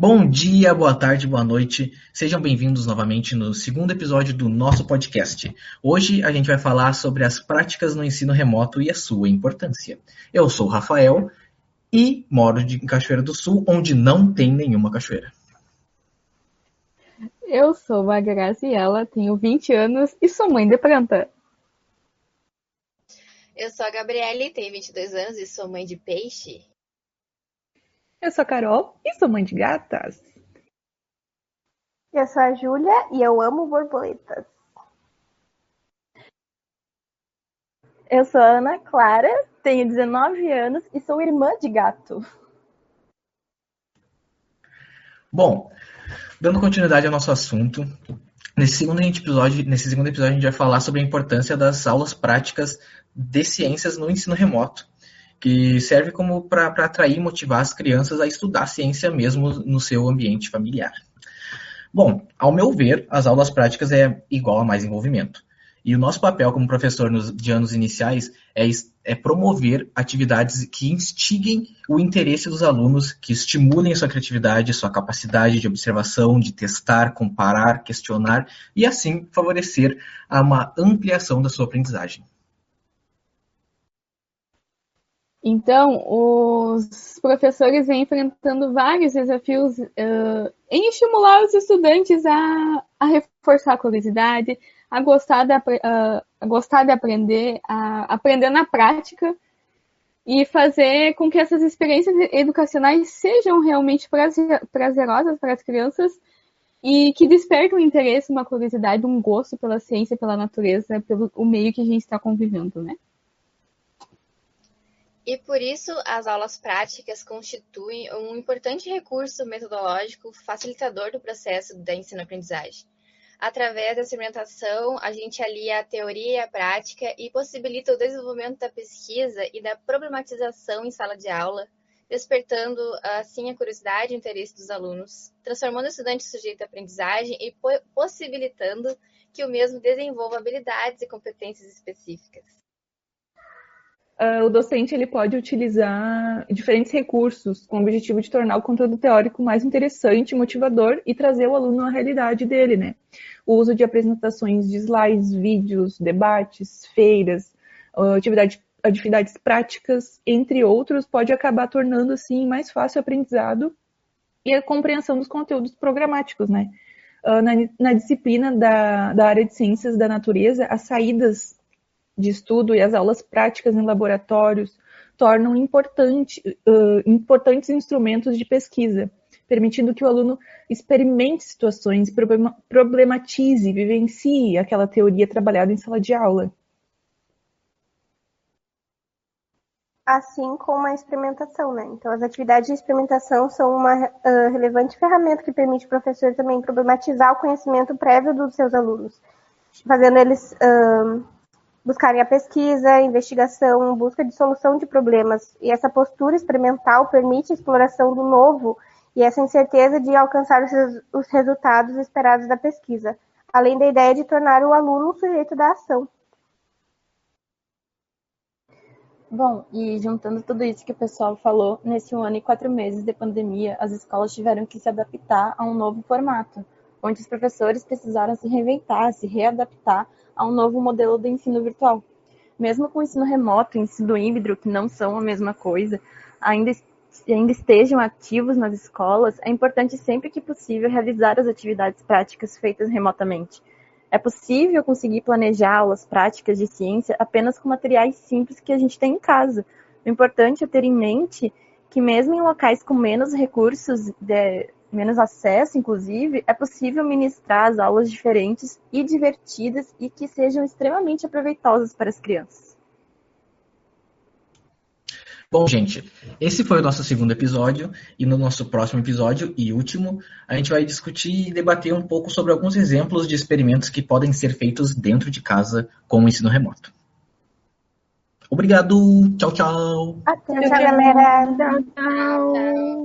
Bom dia, boa tarde, boa noite. Sejam bem-vindos novamente no segundo episódio do nosso podcast. Hoje a gente vai falar sobre as práticas no ensino remoto e a sua importância. Eu sou o Rafael e moro em Cachoeira do Sul, onde não tem nenhuma cachoeira. Eu sou a Graziela, tenho 20 anos e sou mãe de planta. Eu sou a Gabriele, tenho 22 anos e sou mãe de peixe. Eu sou a Carol e sou mãe de gatas. Eu sou a Júlia e eu amo borboletas. Eu sou a Ana Clara, tenho 19 anos e sou irmã de gato. Bom, dando continuidade ao nosso assunto, nesse segundo episódio, nesse segundo episódio a gente vai falar sobre a importância das aulas práticas de ciências no ensino remoto que serve como para atrair e motivar as crianças a estudar ciência mesmo no seu ambiente familiar. Bom, ao meu ver, as aulas práticas é igual a mais envolvimento. E o nosso papel como professor nos, de anos iniciais é, é promover atividades que instiguem o interesse dos alunos, que estimulem sua criatividade, sua capacidade de observação, de testar, comparar, questionar e assim favorecer uma ampliação da sua aprendizagem. Então, os professores vêm enfrentando vários desafios uh, em estimular os estudantes a, a, reforçar a curiosidade, a gostar de, uh, a gostar de aprender, a aprender na prática e fazer com que essas experiências educacionais sejam realmente prazerosas para as crianças e que despertem um interesse, uma curiosidade, um gosto pela ciência, pela natureza, pelo o meio que a gente está convivendo, né? E por isso, as aulas práticas constituem um importante recurso metodológico facilitador do processo da ensino-aprendizagem. Através da experimentação, a gente alia a teoria e a prática e possibilita o desenvolvimento da pesquisa e da problematização em sala de aula, despertando assim a curiosidade e interesse dos alunos, transformando o estudante sujeito à aprendizagem e possibilitando que o mesmo desenvolva habilidades e competências específicas uh, o docente ele pode utilizar diferentes recursos com o objetivo de tornar o conteúdo teórico mais interessante, motivador e trazer o aluno à realidade dele, né? O uso de apresentações de slides, vídeos, debates, feiras, uh, atividade, atividades práticas, entre outros, pode acabar tornando assim mais fácil o aprendizado e a compreensão dos conteúdos programáticos, né? Uh, na, na, disciplina da, da área de ciências da natureza, as saídas de estudo e as aulas práticas em laboratórios tornam importante, uh, importantes instrumentos de pesquisa, permitindo que o aluno experimente situações, problematize, vivencie aquela teoria trabalhada em sala de aula. Assim como a experimentação, né? Então, as atividades de experimentação são uma uh, relevante ferramenta que permite o professor também problematizar o conhecimento prévio dos seus alunos, fazendo eles uh, buscarem a pesquisa, a investigação, busca de solução de problemas. E essa postura experimental permite a exploração do novo e essa incerteza de alcançar os resultados esperados da pesquisa, além da ideia de tornar o aluno o sujeito da ação. Bom, e juntando tudo isso que o pessoal falou, nesse um ano e quatro meses de pandemia, as escolas tiveram que se adaptar a um novo formato, onde os professores precisaram se reinventar, se readaptar a um novo modelo de ensino virtual. Mesmo com o ensino remoto e ensino híbrido, que não são a mesma coisa, ainda, ainda estejam ativos nas escolas, é importante sempre que possível realizar as atividades práticas feitas remotamente. É possível conseguir planejar aulas práticas de ciência apenas com materiais simples que a gente tem em casa. O importante é ter em mente que mesmo em locais com menos recursos de, menos acesso, inclusive, é possível ministrar as aulas diferentes e divertidas e que sejam extremamente aproveitosas para as crianças. Bom, gente, esse foi o nosso segundo episódio e no nosso próximo episódio e último, a gente vai discutir e debater um pouco sobre alguns exemplos de experimentos que podem ser feitos dentro de casa com o ensino remoto. Obrigado, tchau, tchau. Até, tchau, galera. Tchau, tchau.